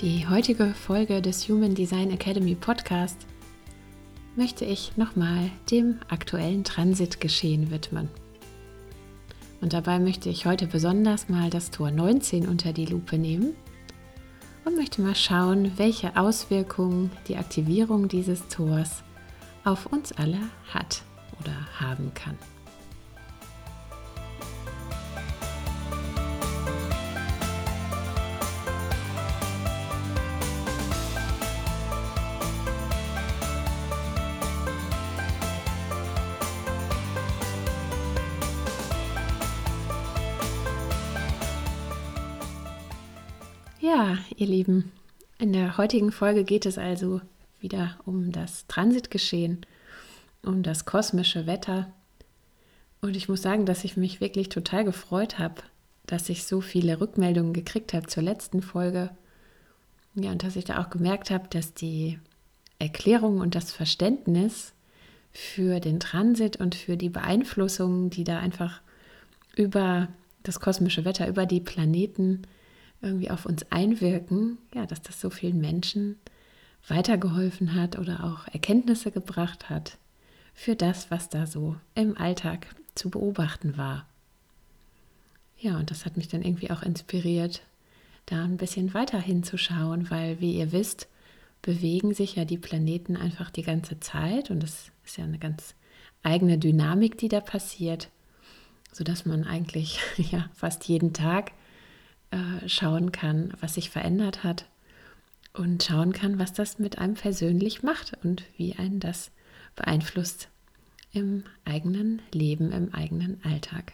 Die heutige Folge des Human Design Academy Podcast möchte ich nochmal dem aktuellen Transitgeschehen widmen. Und dabei möchte ich heute besonders mal das Tor 19 unter die Lupe nehmen und möchte mal schauen, welche Auswirkungen die Aktivierung dieses Tors auf uns alle hat oder haben kann. Ihr Lieben, in der heutigen Folge geht es also wieder um das Transitgeschehen, um das kosmische Wetter. Und ich muss sagen, dass ich mich wirklich total gefreut habe, dass ich so viele Rückmeldungen gekriegt habe zur letzten Folge. Ja, und dass ich da auch gemerkt habe, dass die Erklärung und das Verständnis für den Transit und für die Beeinflussungen, die da einfach über das kosmische Wetter, über die Planeten irgendwie auf uns einwirken, ja, dass das so vielen Menschen weitergeholfen hat oder auch Erkenntnisse gebracht hat für das, was da so im Alltag zu beobachten war. Ja, und das hat mich dann irgendwie auch inspiriert, da ein bisschen weiter hinzuschauen, weil, wie ihr wisst, bewegen sich ja die Planeten einfach die ganze Zeit und es ist ja eine ganz eigene Dynamik, die da passiert, sodass man eigentlich ja fast jeden Tag äh, schauen kann, was sich verändert hat und schauen kann, was das mit einem persönlich macht und wie einen das beeinflusst im eigenen Leben, im eigenen Alltag.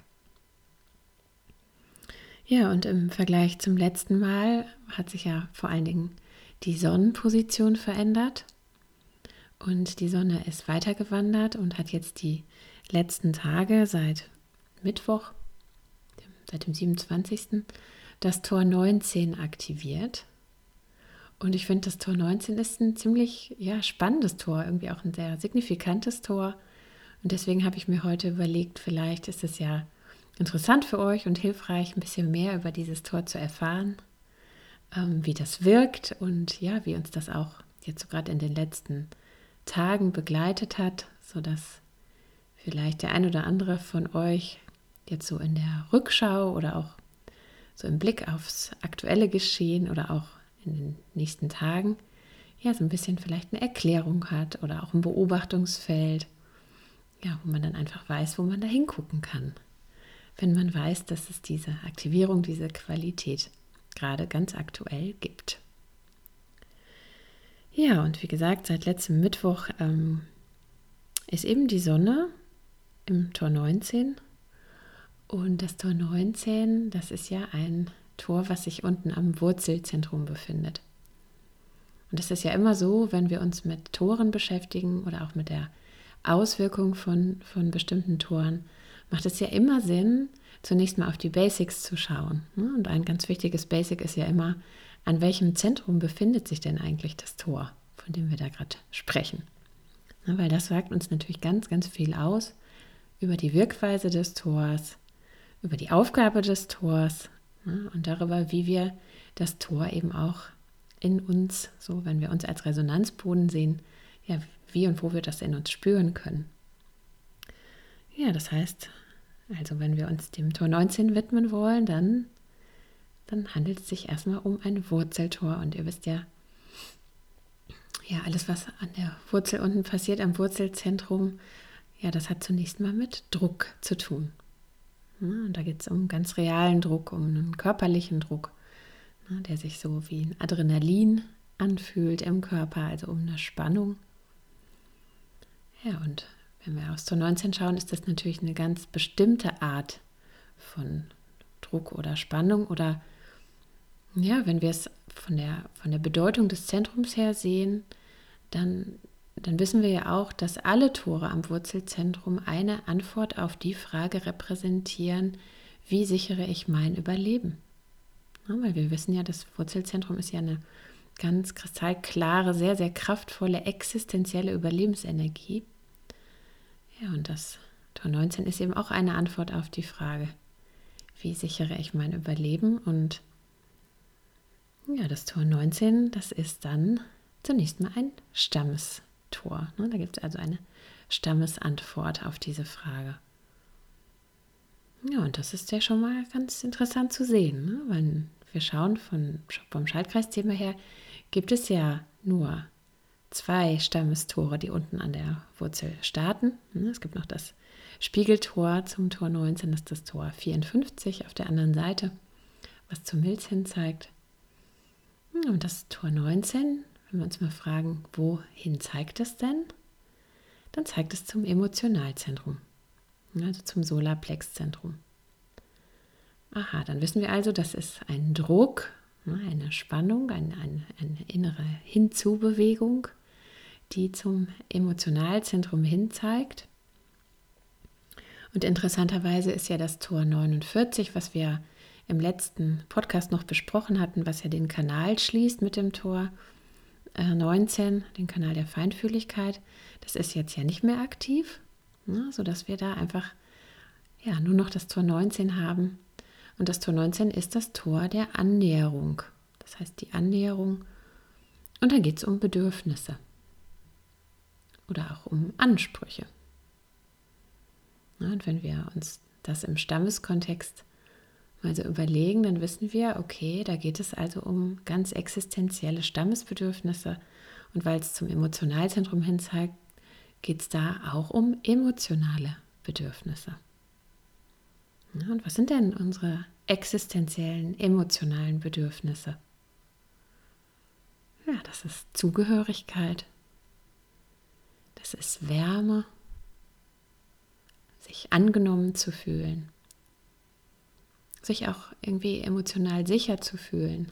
Ja, und im Vergleich zum letzten Mal hat sich ja vor allen Dingen die Sonnenposition verändert. Und die Sonne ist weitergewandert und hat jetzt die letzten Tage seit Mittwoch, seit dem 27 das Tor 19 aktiviert. Und ich finde, das Tor 19 ist ein ziemlich ja, spannendes Tor, irgendwie auch ein sehr signifikantes Tor. Und deswegen habe ich mir heute überlegt, vielleicht ist es ja interessant für euch und hilfreich, ein bisschen mehr über dieses Tor zu erfahren, ähm, wie das wirkt und ja, wie uns das auch jetzt so gerade in den letzten Tagen begleitet hat, sodass vielleicht der ein oder andere von euch jetzt so in der Rückschau oder auch so im Blick aufs aktuelle Geschehen oder auch in den nächsten Tagen, ja, so ein bisschen vielleicht eine Erklärung hat oder auch ein Beobachtungsfeld, ja, wo man dann einfach weiß, wo man da hingucken kann. Wenn man weiß, dass es diese Aktivierung, diese Qualität gerade ganz aktuell gibt. Ja, und wie gesagt, seit letztem Mittwoch ähm, ist eben die Sonne im Tor 19 und das Tor 19, das ist ja ein Tor, was sich unten am Wurzelzentrum befindet. Und es ist ja immer so, wenn wir uns mit Toren beschäftigen oder auch mit der Auswirkung von, von bestimmten Toren, macht es ja immer Sinn, zunächst mal auf die Basics zu schauen. Ne? Und ein ganz wichtiges Basic ist ja immer, an welchem Zentrum befindet sich denn eigentlich das Tor, von dem wir da gerade sprechen. Ne, weil das sagt uns natürlich ganz, ganz viel aus über die Wirkweise des Tors, über die Aufgabe des Tors ne, und darüber, wie wir das Tor eben auch in uns, so wenn wir uns als Resonanzboden sehen, ja, wie und wo wir das in uns spüren können. Ja, das heißt, also wenn wir uns dem Tor 19 widmen wollen, dann, dann handelt es sich erstmal um ein Wurzeltor. Und ihr wisst ja, ja, alles, was an der Wurzel unten passiert, am Wurzelzentrum, ja, das hat zunächst mal mit Druck zu tun. Ne? Und da geht es um ganz realen Druck, um einen körperlichen Druck, ne, der sich so wie ein Adrenalin anfühlt im Körper, also um eine Spannung. Ja, und wenn wir aufs Tor 19 schauen, ist das natürlich eine ganz bestimmte Art von Druck oder Spannung oder ja, wenn wir es von der, von der Bedeutung des Zentrums her sehen, dann, dann wissen wir ja auch, dass alle Tore am Wurzelzentrum eine Antwort auf die Frage repräsentieren, wie sichere ich mein Überleben? Ja, weil wir wissen ja, das Wurzelzentrum ist ja eine ganz kristallklare, sehr, sehr kraftvolle, existenzielle Überlebensenergie. Ja, und das Tor 19 ist eben auch eine Antwort auf die Frage, wie sichere ich mein Überleben? Und ja, das Tor 19, das ist dann zunächst mal ein Stammestor. Ne? Da gibt es also eine Stammesantwort auf diese Frage. Ja, und das ist ja schon mal ganz interessant zu sehen. Ne? Wenn wir schauen von, vom Schaltkreisthema her, gibt es ja nur zwei Stammestore, die unten an der Wurzel starten. Ne? Es gibt noch das Spiegeltor zum Tor 19, das ist das Tor 54 auf der anderen Seite, was zum Milz hin zeigt. Und das Tor 19, wenn wir uns mal fragen, wohin zeigt es denn? Dann zeigt es zum Emotionalzentrum also zum Solarplexzentrum. Aha, dann wissen wir also, das ist ein Druck, ne, eine Spannung, eine, eine, eine innere Hinzubewegung, die zum Emotionalzentrum hin zeigt. Und interessanterweise ist ja das Tor 49, was wir im letzten Podcast noch besprochen hatten, was ja den Kanal schließt mit dem Tor 19, äh, den Kanal der Feinfühligkeit, das ist jetzt ja nicht mehr aktiv, ne, sodass wir da einfach ja, nur noch das Tor 19 haben. Und das Tor 19 ist das Tor der Annäherung. Das heißt die Annäherung. Und dann geht es um Bedürfnisse oder auch um Ansprüche. Ja, und wenn wir uns das im Stammeskontext mal so überlegen, dann wissen wir, okay, da geht es also um ganz existenzielle Stammesbedürfnisse. Und weil es zum Emotionalzentrum hin zeigt, geht es da auch um emotionale Bedürfnisse. Und was sind denn unsere existenziellen, emotionalen Bedürfnisse? Ja, das ist Zugehörigkeit, das ist Wärme, sich angenommen zu fühlen, sich auch irgendwie emotional sicher zu fühlen,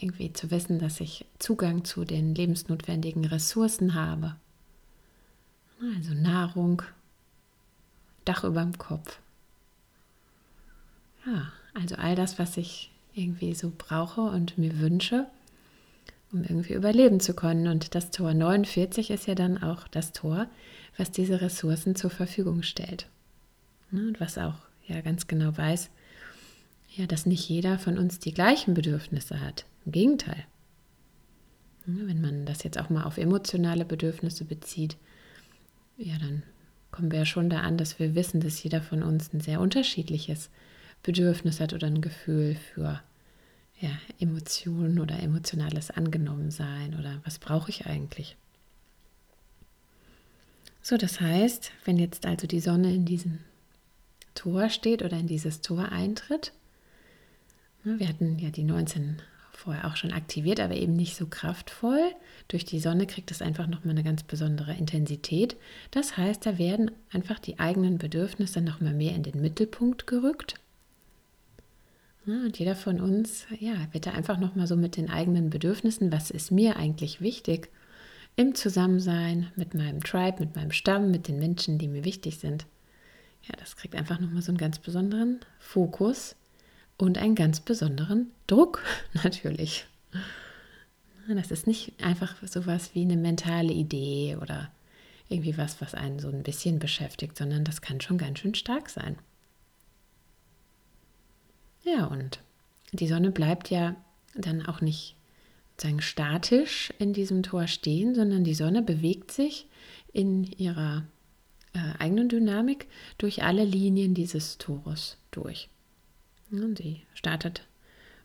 irgendwie zu wissen, dass ich Zugang zu den lebensnotwendigen Ressourcen habe, also Nahrung, Dach über dem Kopf. Ja, also all das, was ich irgendwie so brauche und mir wünsche, um irgendwie überleben zu können. Und das Tor 49 ist ja dann auch das Tor, was diese Ressourcen zur Verfügung stellt. Ne, und was auch ja ganz genau weiß, ja, dass nicht jeder von uns die gleichen Bedürfnisse hat. Im Gegenteil. Wenn man das jetzt auch mal auf emotionale Bedürfnisse bezieht, ja, dann kommen wir ja schon da an, dass wir wissen, dass jeder von uns ein sehr unterschiedliches Bedürfnis hat oder ein Gefühl für ja, Emotionen oder emotionales Angenommensein oder was brauche ich eigentlich. So, das heißt, wenn jetzt also die Sonne in diesem Tor steht oder in dieses Tor eintritt, wir hatten ja die 19 vorher auch schon aktiviert, aber eben nicht so kraftvoll. Durch die Sonne kriegt es einfach nochmal eine ganz besondere Intensität. Das heißt, da werden einfach die eigenen Bedürfnisse nochmal mehr in den Mittelpunkt gerückt. und jeder von uns, ja, wird da einfach nochmal so mit den eigenen Bedürfnissen, was ist mir eigentlich wichtig, im Zusammensein mit meinem Tribe, mit meinem Stamm, mit den Menschen, die mir wichtig sind. Ja, das kriegt einfach nochmal so einen ganz besonderen Fokus und einen ganz besonderen Druck natürlich. Das ist nicht einfach sowas wie eine mentale Idee oder irgendwie was, was einen so ein bisschen beschäftigt, sondern das kann schon ganz schön stark sein. Ja, und die Sonne bleibt ja dann auch nicht sozusagen statisch in diesem Tor stehen, sondern die Sonne bewegt sich in ihrer äh, eigenen Dynamik durch alle Linien dieses Tores durch. Sie startet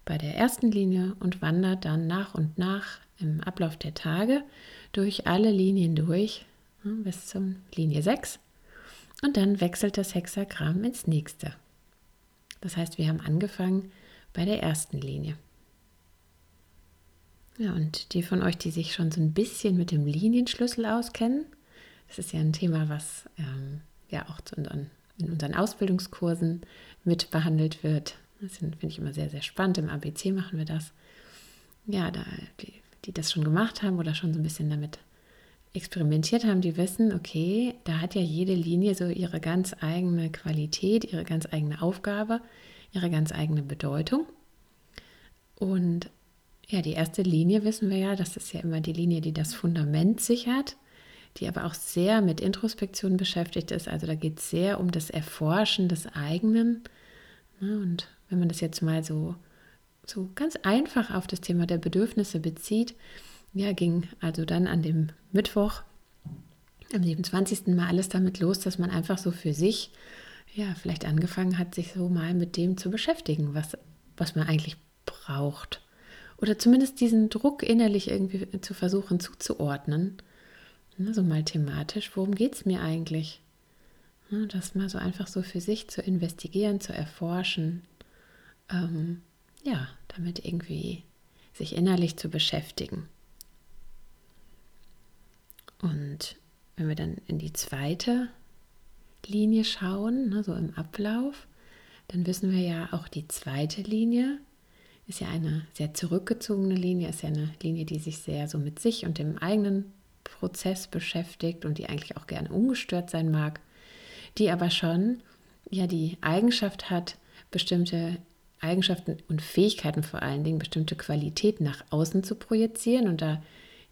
bei der ersten Linie und wandert dann nach und nach im Ablauf der Tage durch alle Linien durch bis zum Linie 6 und dann wechselt das Hexagramm ins nächste. Das heißt, wir haben angefangen bei der ersten Linie. Ja, und die von euch, die sich schon so ein bisschen mit dem Linienschlüssel auskennen, Das ist ja ein Thema, was ähm, ja auch unseren, in unseren Ausbildungskursen mit behandelt wird. Das finde ich immer sehr, sehr spannend. Im ABC machen wir das. Ja, da, die, die das schon gemacht haben oder schon so ein bisschen damit experimentiert haben, die wissen, okay, da hat ja jede Linie so ihre ganz eigene Qualität, ihre ganz eigene Aufgabe, ihre ganz eigene Bedeutung. Und ja, die erste Linie wissen wir ja, das ist ja immer die Linie, die das Fundament sichert, die aber auch sehr mit Introspektion beschäftigt ist. Also da geht es sehr um das Erforschen des eigenen. Ne, und wenn man das jetzt mal so, so ganz einfach auf das Thema der Bedürfnisse bezieht, ja, ging also dann an dem Mittwoch, am 27. Mal alles damit los, dass man einfach so für sich, ja, vielleicht angefangen hat, sich so mal mit dem zu beschäftigen, was, was man eigentlich braucht. Oder zumindest diesen Druck innerlich irgendwie zu versuchen zuzuordnen. Ne, so mal thematisch, worum geht es mir eigentlich? Ne, das mal so einfach so für sich zu investigieren, zu erforschen. Ähm, ja, damit irgendwie sich innerlich zu beschäftigen. Und wenn wir dann in die zweite Linie schauen, ne, so im Ablauf, dann wissen wir ja auch die zweite Linie ist ja eine sehr zurückgezogene Linie, ist ja eine Linie, die sich sehr so mit sich und dem eigenen Prozess beschäftigt und die eigentlich auch gerne ungestört sein mag, die aber schon ja die Eigenschaft hat, bestimmte Eigenschaften und Fähigkeiten vor allen Dingen, bestimmte Qualitäten nach außen zu projizieren und da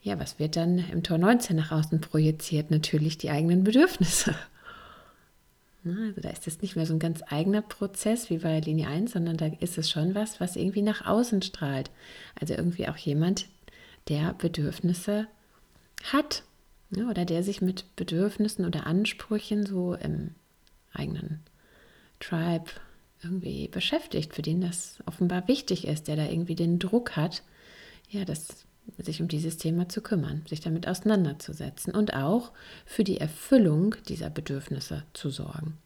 ja, was wird dann im Tor 19 nach außen projiziert? Natürlich die eigenen Bedürfnisse. Also da ist es nicht mehr so ein ganz eigener Prozess wie bei Linie 1, sondern da ist es schon was, was irgendwie nach außen strahlt. Also irgendwie auch jemand, der Bedürfnisse hat oder der sich mit Bedürfnissen oder Ansprüchen so im eigenen Tribe irgendwie beschäftigt, für den das offenbar wichtig ist, der da irgendwie den Druck hat, ja, das sich um dieses Thema zu kümmern, sich damit auseinanderzusetzen und auch für die Erfüllung dieser Bedürfnisse zu sorgen.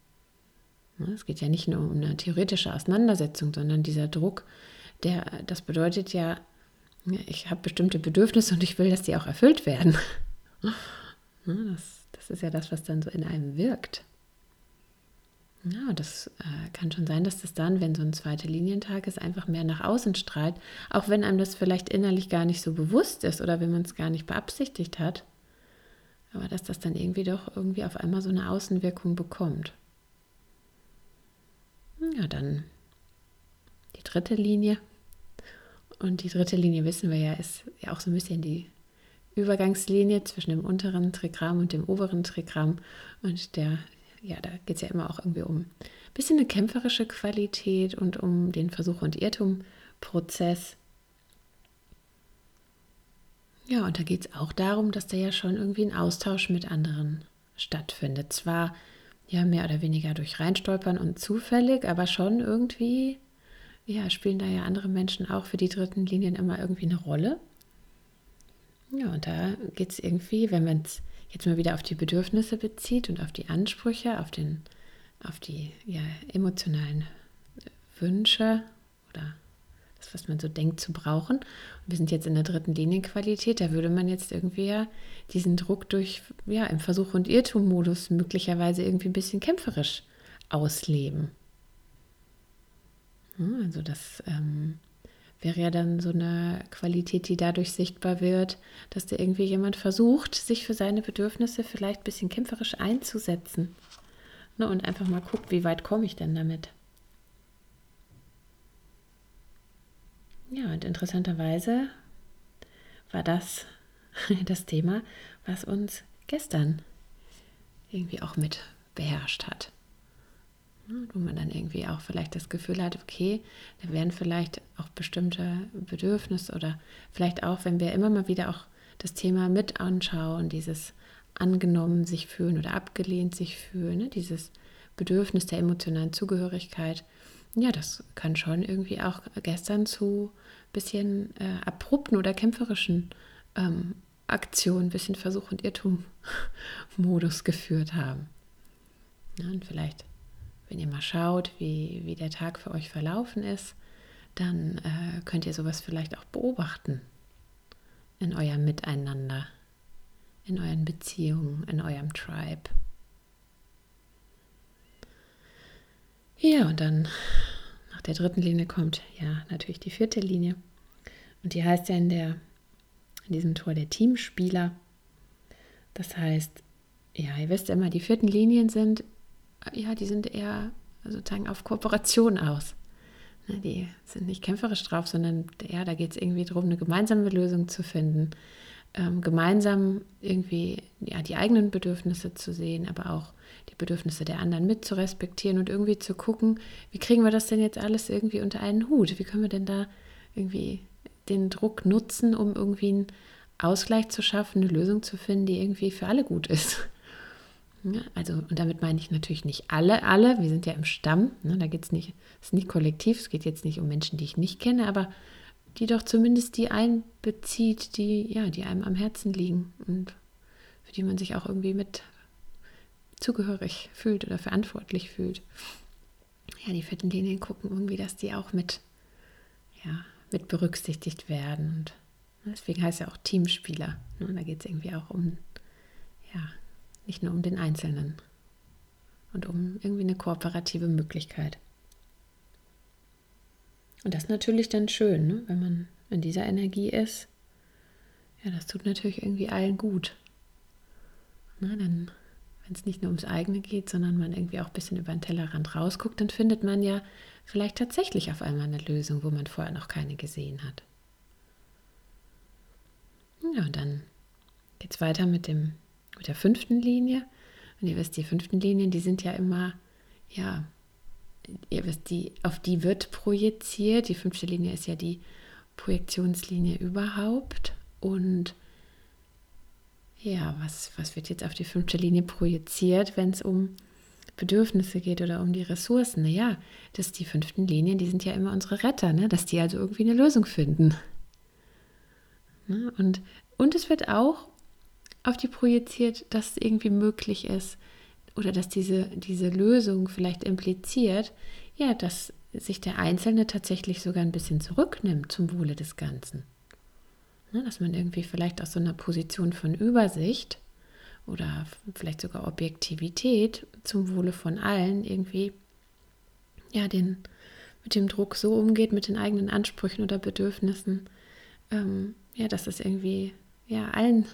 Es geht ja nicht nur um eine theoretische Auseinandersetzung, sondern dieser Druck, der, das bedeutet ja, ich habe bestimmte Bedürfnisse und ich will, dass die auch erfüllt werden. Das, das ist ja das, was dann so in einem wirkt. Ja, das äh, kann schon sein, dass das dann, wenn so ein zweiter Linientag ist, einfach mehr nach außen strahlt, auch wenn einem das vielleicht innerlich gar nicht so bewusst ist oder wenn man es gar nicht beabsichtigt hat. Aber dass das dann irgendwie doch irgendwie auf einmal so eine Außenwirkung bekommt. Ja, dann die dritte Linie. Und die dritte Linie wissen wir ja, ist ja auch so ein bisschen die Übergangslinie zwischen dem unteren Trigramm und dem oberen Trigramm. Und der ja, da geht es ja immer auch irgendwie um ein bisschen eine kämpferische Qualität und um den Versuch- und Irrtum-Prozess. Ja, und da geht es auch darum, dass da ja schon irgendwie ein Austausch mit anderen stattfindet. Zwar ja mehr oder weniger durch Reinstolpern und zufällig, aber schon irgendwie, ja, spielen da ja andere Menschen auch für die dritten Linien immer irgendwie eine Rolle. Ja, und da geht es irgendwie, wenn man es jetzt mal wieder auf die Bedürfnisse bezieht und auf die Ansprüche, auf, den, auf die ja, emotionalen Wünsche oder das, was man so denkt zu brauchen. Und wir sind jetzt in der dritten Linienqualität, da würde man jetzt irgendwie ja diesen Druck durch, ja, im Versuch- und Irrtum-Modus möglicherweise irgendwie ein bisschen kämpferisch ausleben. Also das ähm, wäre ja dann so eine Qualität, die dadurch sichtbar wird, dass da irgendwie jemand versucht, sich für seine Bedürfnisse vielleicht ein bisschen kämpferisch einzusetzen. Ne, und einfach mal guckt, wie weit komme ich denn damit. Ja, und interessanterweise war das das Thema, was uns gestern irgendwie auch mit beherrscht hat. Ne, wo man dann irgendwie auch vielleicht das Gefühl hat, okay, da werden vielleicht auch bestimmte Bedürfnisse oder vielleicht auch, wenn wir immer mal wieder auch das Thema mit anschauen, dieses angenommen sich fühlen oder abgelehnt sich fühlen, ne, dieses Bedürfnis der emotionalen Zugehörigkeit, ja, das kann schon irgendwie auch gestern zu ein bisschen äh, abrupten oder kämpferischen ähm, Aktionen, bisschen Versuch- und Irrtum-Modus geführt haben. Ja, und vielleicht wenn ihr mal schaut, wie, wie der Tag für euch verlaufen ist, dann äh, könnt ihr sowas vielleicht auch beobachten in eurem Miteinander. in euren Beziehungen, in eurem Tribe. Ja, und dann nach der dritten Linie kommt ja natürlich die vierte Linie. Und die heißt ja in, der, in diesem Tor der Teamspieler. Das heißt, ja, ihr wisst immer, die vierten Linien sind, ja, die sind eher sozusagen auf Kooperation aus. Ne, die sind nicht kämpferisch drauf, sondern ja, da geht es irgendwie darum, eine gemeinsame Lösung zu finden, ähm, gemeinsam irgendwie ja, die eigenen Bedürfnisse zu sehen, aber auch die Bedürfnisse der anderen mit zu respektieren und irgendwie zu gucken, wie kriegen wir das denn jetzt alles irgendwie unter einen Hut? Wie können wir denn da irgendwie den Druck nutzen, um irgendwie einen Ausgleich zu schaffen, eine Lösung zu finden, die irgendwie für alle gut ist? Ja, also, und damit meine ich natürlich nicht alle, alle, wir sind ja im Stamm, ne, da geht es nicht, es ist nicht kollektiv, es geht jetzt nicht um Menschen, die ich nicht kenne, aber die doch zumindest die einbezieht, die, ja, die einem am Herzen liegen und für die man sich auch irgendwie mit zugehörig fühlt oder verantwortlich fühlt. Ja, die vierten Linien gucken irgendwie, dass die auch mit, ja, mit berücksichtigt werden. Und deswegen heißt ja auch Teamspieler. Ne? Da geht es irgendwie auch um, ja, nicht nur um den Einzelnen und um irgendwie eine kooperative Möglichkeit. Und das ist natürlich dann schön, ne? wenn man in dieser Energie ist. Ja, das tut natürlich irgendwie allen gut. Na, dann, wenn es nicht nur ums eigene geht, sondern man irgendwie auch ein bisschen über den Tellerrand rausguckt, dann findet man ja vielleicht tatsächlich auf einmal eine Lösung, wo man vorher noch keine gesehen hat. Ja, und dann geht es weiter mit, dem, mit der fünften Linie. Und ihr wisst, die fünften Linien, die sind ja immer, ja, ihr wisst, die, auf die wird projiziert. Die fünfte Linie ist ja die Projektionslinie überhaupt. Und ja, was, was wird jetzt auf die fünfte Linie projiziert, wenn es um Bedürfnisse geht oder um die Ressourcen? Naja, dass die fünften Linien, die sind ja immer unsere Retter, ne? dass die also irgendwie eine Lösung finden. Ne? Und, und es wird auch auf die projiziert, dass es irgendwie möglich ist, oder dass diese, diese Lösung vielleicht impliziert, ja, dass sich der Einzelne tatsächlich sogar ein bisschen zurücknimmt zum Wohle des Ganzen. Ne, dass man irgendwie vielleicht aus so einer Position von Übersicht oder vielleicht sogar Objektivität zum Wohle von allen irgendwie ja den mit dem Druck so umgeht mit den eigenen Ansprüchen oder Bedürfnissen ähm, ja dass es irgendwie ja allen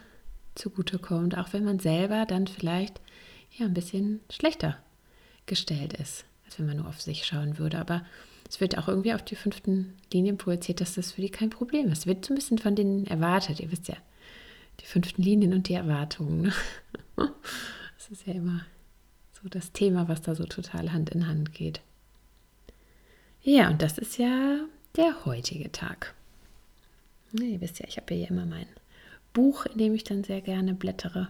zugutekommt auch wenn man selber dann vielleicht ja ein bisschen schlechter gestellt ist, als wenn man nur auf sich schauen würde. Aber es wird auch irgendwie auf die fünften Linien projiziert, dass das für die kein Problem ist. Es wird so ein bisschen von denen erwartet. Ihr wisst ja, die fünften Linien und die Erwartungen. Das ist ja immer so das Thema, was da so total Hand in Hand geht. Ja, und das ist ja der heutige Tag. Ihr wisst ja, ich habe ja immer mein Buch, in dem ich dann sehr gerne blättere.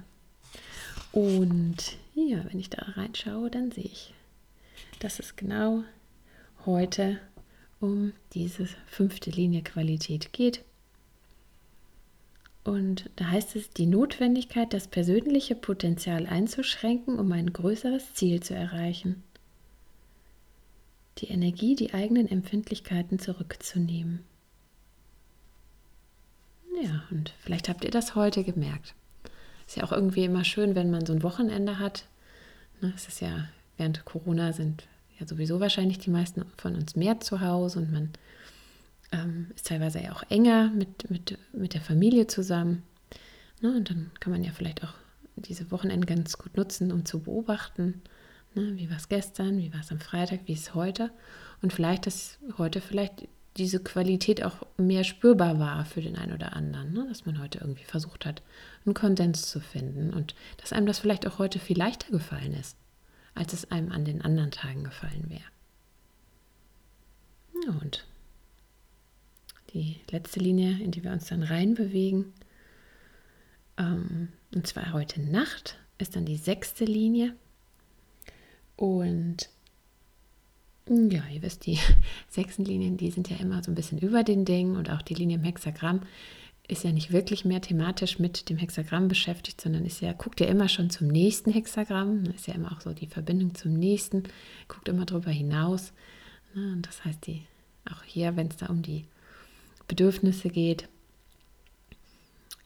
Und ja, wenn ich da reinschaue, dann sehe ich, dass es genau heute um diese fünfte Linie Qualität geht. Und da heißt es, die Notwendigkeit, das persönliche Potenzial einzuschränken, um ein größeres Ziel zu erreichen. Die Energie, die eigenen Empfindlichkeiten zurückzunehmen. Ja, und vielleicht habt ihr das heute gemerkt. Ist ja auch irgendwie immer schön, wenn man so ein Wochenende hat. Ne, es ist ja, während Corona sind ja sowieso wahrscheinlich die meisten von uns mehr zu Hause und man ähm, ist teilweise ja auch enger mit, mit, mit der Familie zusammen. Ne, und dann kann man ja vielleicht auch diese Wochenende ganz gut nutzen, um zu beobachten, ne, wie war es gestern, wie war es am Freitag, wie ist es heute. Und vielleicht ist heute vielleicht diese Qualität auch mehr spürbar war für den einen oder anderen, ne? dass man heute irgendwie versucht hat, einen Konsens zu finden und dass einem das vielleicht auch heute viel leichter gefallen ist, als es einem an den anderen Tagen gefallen wäre. Ja, und die letzte Linie, in die wir uns dann reinbewegen, ähm, und zwar heute Nacht, ist dann die sechste Linie. Und ja, ihr wisst, die Sechsenlinien, die sind ja immer so ein bisschen über den Dingen und auch die Linie im Hexagramm ist ja nicht wirklich mehr thematisch mit dem Hexagramm beschäftigt, sondern ist ja, guckt ja immer schon zum nächsten Hexagramm, ist ja immer auch so die Verbindung zum nächsten, guckt immer darüber hinaus. Ne, und das heißt, die, auch hier, wenn es da um die Bedürfnisse geht,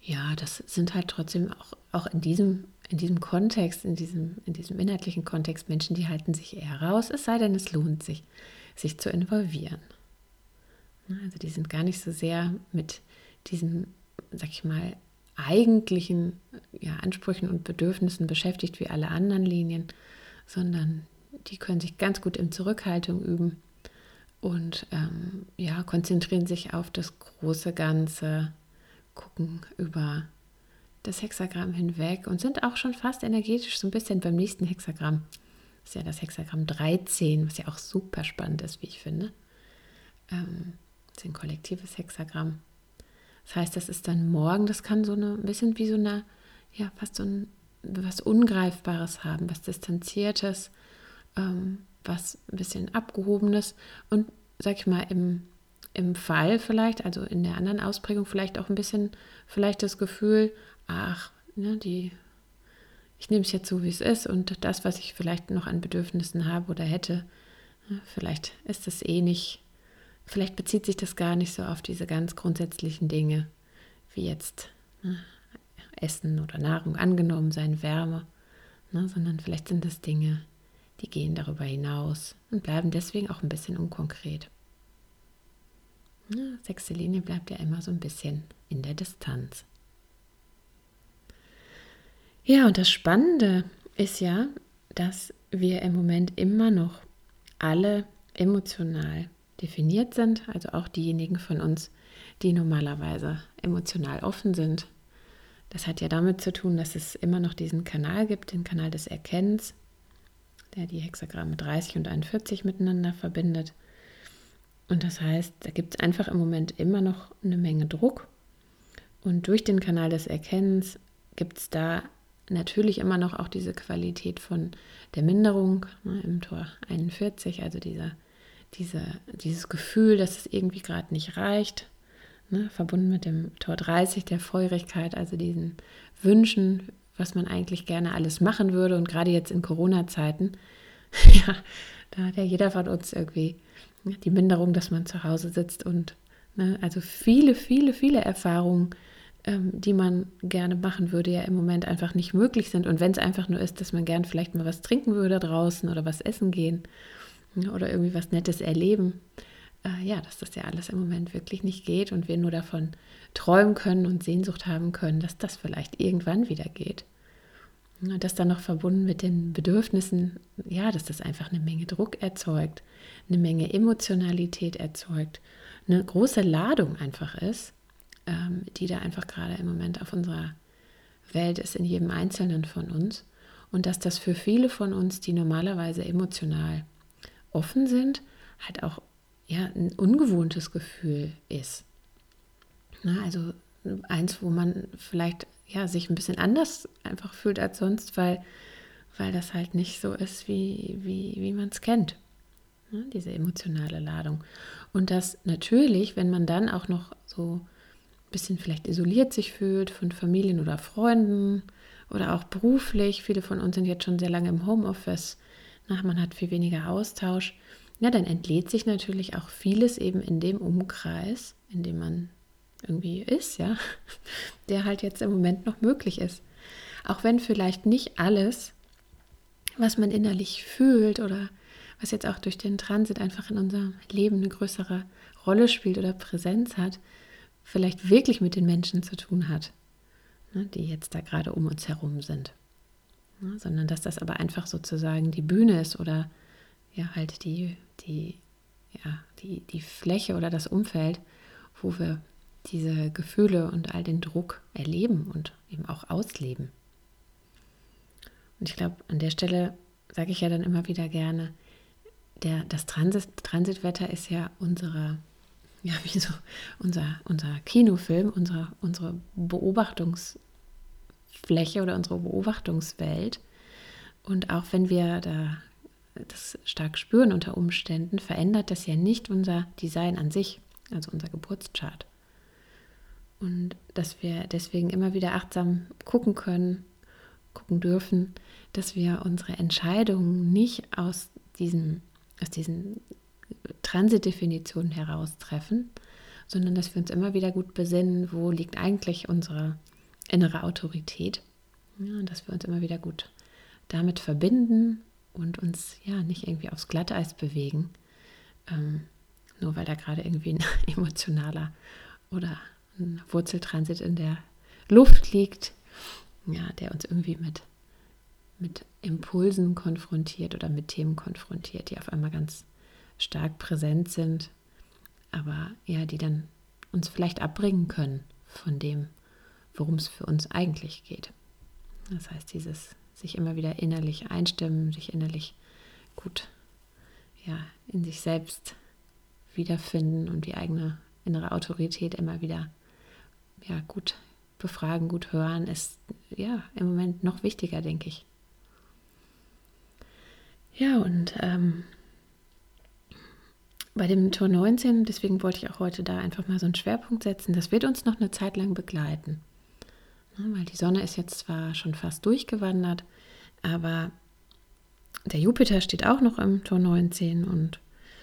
ja, das sind halt trotzdem auch, auch in diesem in diesem Kontext, in diesem, in diesem inhaltlichen Kontext Menschen, die halten sich eher raus, es sei denn, es lohnt sich, sich zu involvieren. Also die sind gar nicht so sehr mit diesen, sag ich mal, eigentlichen ja, Ansprüchen und Bedürfnissen beschäftigt wie alle anderen Linien, sondern die können sich ganz gut in Zurückhaltung üben und ähm, ja, konzentrieren sich auf das große Ganze, gucken über das Hexagramm hinweg und sind auch schon fast energetisch so ein bisschen beim nächsten Hexagramm. Das ist ja das Hexagramm 13, was ja auch super spannend ist, wie ich finde. Ähm, das ist ein kollektives Hexagramm. Das heißt, das ist dann morgen, das kann so eine, ein bisschen wie so eine, ja, fast so ein, was Ungreifbares haben, was Distanziertes, ähm, was ein bisschen Abgehobenes und, sag ich mal, im, im Fall vielleicht, also in der anderen Ausprägung vielleicht auch ein bisschen, vielleicht das Gefühl, ach, ne, die, ich nehme es jetzt so, wie es ist und das, was ich vielleicht noch an Bedürfnissen habe oder hätte, ne, vielleicht ist das eh nicht, vielleicht bezieht sich das gar nicht so auf diese ganz grundsätzlichen Dinge, wie jetzt ne, Essen oder Nahrung angenommen sein, Wärme, ne, sondern vielleicht sind das Dinge, die gehen darüber hinaus und bleiben deswegen auch ein bisschen unkonkret. Ne, sechste Linie bleibt ja immer so ein bisschen in der Distanz. Ja, und das Spannende ist ja, dass wir im Moment immer noch alle emotional definiert sind, also auch diejenigen von uns, die normalerweise emotional offen sind. Das hat ja damit zu tun, dass es immer noch diesen Kanal gibt, den Kanal des Erkennens, der die Hexagramme 30 und 41 miteinander verbindet. Und das heißt, da gibt es einfach im Moment immer noch eine Menge Druck. Und durch den Kanal des Erkennens gibt es da natürlich immer noch auch diese Qualität von der Minderung ne, im Tor 41, also dieser, diese, dieses Gefühl, dass es irgendwie gerade nicht reicht, ne, verbunden mit dem Tor 30, der Feurigkeit, also diesen Wünschen, was man eigentlich gerne alles machen würde. Und gerade jetzt in Corona-Zeiten, ja, da hat ja jeder von uns irgendwie die Minderung, dass man zu Hause sitzt und ne, also viele, viele, viele Erfahrungen die man gerne machen würde, ja im Moment einfach nicht möglich sind. Und wenn es einfach nur ist, dass man gern vielleicht mal was trinken würde draußen oder was essen gehen oder irgendwie was Nettes erleben, äh, ja, dass das ja alles im Moment wirklich nicht geht und wir nur davon träumen können und Sehnsucht haben können, dass das vielleicht irgendwann wieder geht. Und das dann noch verbunden mit den Bedürfnissen, ja, dass das einfach eine Menge Druck erzeugt, eine Menge Emotionalität erzeugt, eine große Ladung einfach ist ähm, die da einfach gerade im Moment auf unserer Welt ist, in jedem Einzelnen von uns. Und dass das für viele von uns, die normalerweise emotional offen sind, halt auch ja, ein ungewohntes Gefühl ist. Na, also eins, wo man vielleicht ja, sich ein bisschen anders einfach fühlt als sonst, weil, weil das halt nicht so ist, wie, wie, wie man es kennt. Ne, diese emotionale Ladung. Und das natürlich, wenn man dann auch noch so bisschen vielleicht isoliert sich fühlt von Familien oder Freunden oder auch beruflich. Viele von uns sind jetzt schon sehr lange im Homeoffice. Na, man hat viel weniger Austausch. Ja, dann entlädt sich natürlich auch vieles eben in dem Umkreis, in dem man irgendwie ist, ja, der halt jetzt im Moment noch möglich ist. Auch wenn vielleicht nicht alles, was man innerlich fühlt oder was jetzt auch durch den Transit einfach in unserem Leben eine größere Rolle spielt oder Präsenz hat, vielleicht wirklich mit den Menschen zu tun hat, ne, die jetzt da gerade um uns herum sind. Ne, sondern dass das aber einfach sozusagen die Bühne ist oder ja halt die, die, ja, die, die Fläche oder das Umfeld, wo wir diese Gefühle und all den Druck erleben und eben auch ausleben. Und ich glaube, an der Stelle sage ich ja dann immer wieder gerne, der, das Transit, Transitwetter ist ja unsere ja, wie so unser, unser Kinofilm, unsere, unsere Beobachtungsfläche oder unsere Beobachtungswelt. Und auch wenn wir da das stark spüren unter Umständen, verändert das ja nicht unser Design an sich, also unser Geburtschart. Und dass wir deswegen immer wieder achtsam gucken können, gucken dürfen, dass wir unsere Entscheidungen nicht aus diesen, aus diesen Transitdefinitionen heraustreffen, sondern dass wir uns immer wieder gut besinnen, wo liegt eigentlich unsere innere Autorität. Ja, und dass wir uns immer wieder gut damit verbinden und uns ja nicht irgendwie aufs Glatteis bewegen, ähm, nur weil da gerade irgendwie ein emotionaler oder ein Wurzeltransit in der Luft liegt, ja, der uns irgendwie mit, mit Impulsen konfrontiert oder mit Themen konfrontiert, die auf einmal ganz stark präsent sind, aber ja, die dann uns vielleicht abbringen können von dem, worum es für uns eigentlich geht. Das heißt, dieses sich immer wieder innerlich einstimmen, sich innerlich gut ja, in sich selbst wiederfinden und die eigene innere Autorität immer wieder ja, gut befragen, gut hören, ist ja im Moment noch wichtiger, denke ich. Ja, und ähm, bei dem Tor 19, deswegen wollte ich auch heute da einfach mal so einen Schwerpunkt setzen, das wird uns noch eine Zeit lang begleiten. Ja, weil die Sonne ist jetzt zwar schon fast durchgewandert, aber der Jupiter steht auch noch im Tor 19 und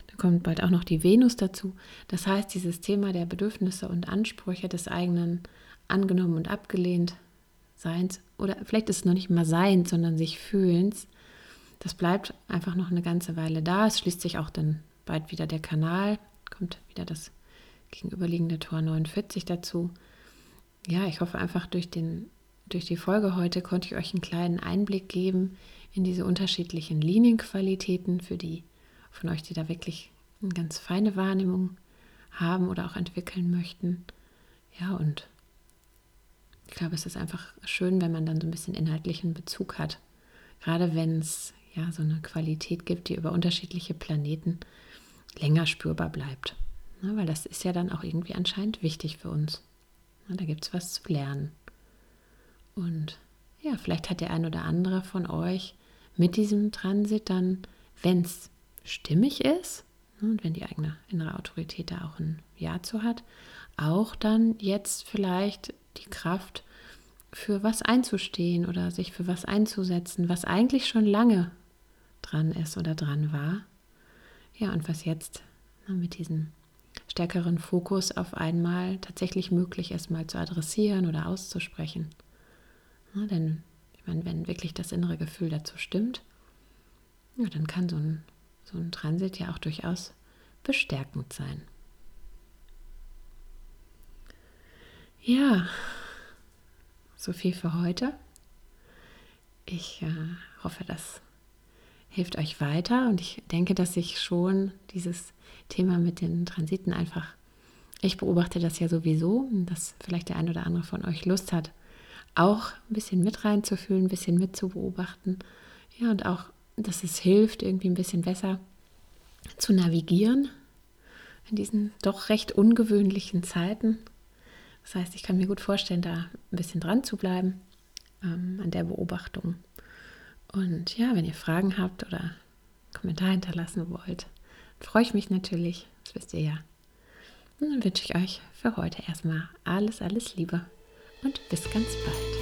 da kommt bald auch noch die Venus dazu. Das heißt, dieses Thema der Bedürfnisse und Ansprüche des eigenen angenommen und abgelehnt Seins oder vielleicht ist es noch nicht mal Seins, sondern sich Fühlens, das bleibt einfach noch eine ganze Weile da. Es schließt sich auch dann bald wieder der Kanal, kommt wieder das gegenüberliegende Tor 49 dazu. Ja, ich hoffe einfach durch den durch die Folge heute konnte ich euch einen kleinen Einblick geben in diese unterschiedlichen Linienqualitäten für die von euch, die da wirklich eine ganz feine Wahrnehmung haben oder auch entwickeln möchten. Ja, und ich glaube, es ist einfach schön, wenn man dann so ein bisschen inhaltlichen Bezug hat. Gerade wenn es ja so eine Qualität gibt, die über unterschiedliche Planeten länger spürbar bleibt. Ja, weil das ist ja dann auch irgendwie anscheinend wichtig für uns. Ja, da gibt es was zu lernen. Und ja, vielleicht hat der ein oder andere von euch mit diesem Transit dann, wenn es stimmig ist ne, und wenn die eigene innere Autorität da auch ein Ja zu hat, auch dann jetzt vielleicht die Kraft für was einzustehen oder sich für was einzusetzen, was eigentlich schon lange dran ist oder dran war. Ja, und was jetzt mit diesem stärkeren Fokus auf einmal tatsächlich möglich ist, mal zu adressieren oder auszusprechen. Ja, denn ich meine, wenn wirklich das innere Gefühl dazu stimmt, ja, dann kann so ein, so ein Transit ja auch durchaus bestärkend sein. Ja, so viel für heute. Ich äh, hoffe, das hilft euch weiter und ich denke, dass ich schon dieses Thema mit den Transiten einfach, ich beobachte das ja sowieso, dass vielleicht der ein oder andere von euch Lust hat, auch ein bisschen mit reinzufühlen, ein bisschen mit zu beobachten. Ja, und auch, dass es hilft, irgendwie ein bisschen besser zu navigieren in diesen doch recht ungewöhnlichen Zeiten. Das heißt, ich kann mir gut vorstellen, da ein bisschen dran zu bleiben ähm, an der Beobachtung. Und ja, wenn ihr Fragen habt oder Kommentar hinterlassen wollt, freue ich mich natürlich. Das wisst ihr ja. Und dann wünsche ich euch für heute erstmal alles, alles Liebe und bis ganz bald.